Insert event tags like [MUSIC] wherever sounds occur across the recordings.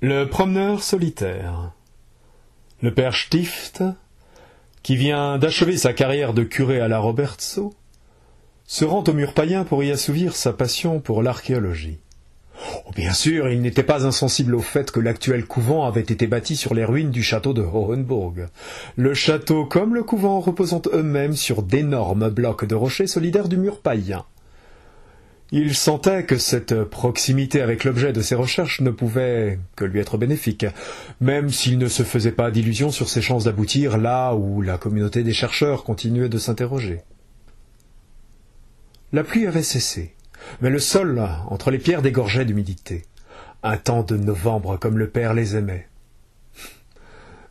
Le promeneur solitaire. Le père Stift, qui vient d'achever sa carrière de curé à la Robertso, se rend au mur païen pour y assouvir sa passion pour l'archéologie. Oh, bien sûr, il n'était pas insensible au fait que l'actuel couvent avait été bâti sur les ruines du château de Hohenburg. Le château comme le couvent reposant eux-mêmes sur d'énormes blocs de rochers solidaires du mur païen. Il sentait que cette proximité avec l'objet de ses recherches ne pouvait que lui être bénéfique, même s'il ne se faisait pas d'illusions sur ses chances d'aboutir là où la communauté des chercheurs continuait de s'interroger. La pluie avait cessé, mais le sol entre les pierres dégorgeait d'humidité. Un temps de novembre comme le père les aimait.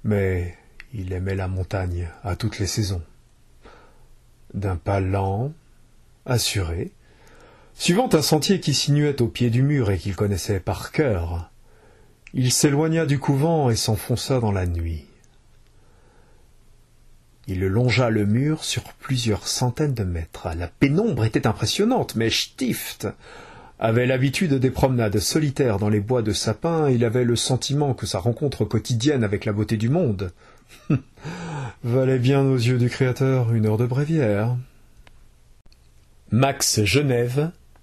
Mais il aimait la montagne à toutes les saisons. D'un pas lent, assuré, Suivant un sentier qui sinuait au pied du mur et qu'il connaissait par cœur, il s'éloigna du couvent et s'enfonça dans la nuit. Il longea le mur sur plusieurs centaines de mètres. La pénombre était impressionnante, mais Stift avait l'habitude des promenades solitaires dans les bois de sapins, il avait le sentiment que sa rencontre quotidienne avec la beauté du monde [LAUGHS] valait bien aux yeux du Créateur une heure de bréviaire. Max Genève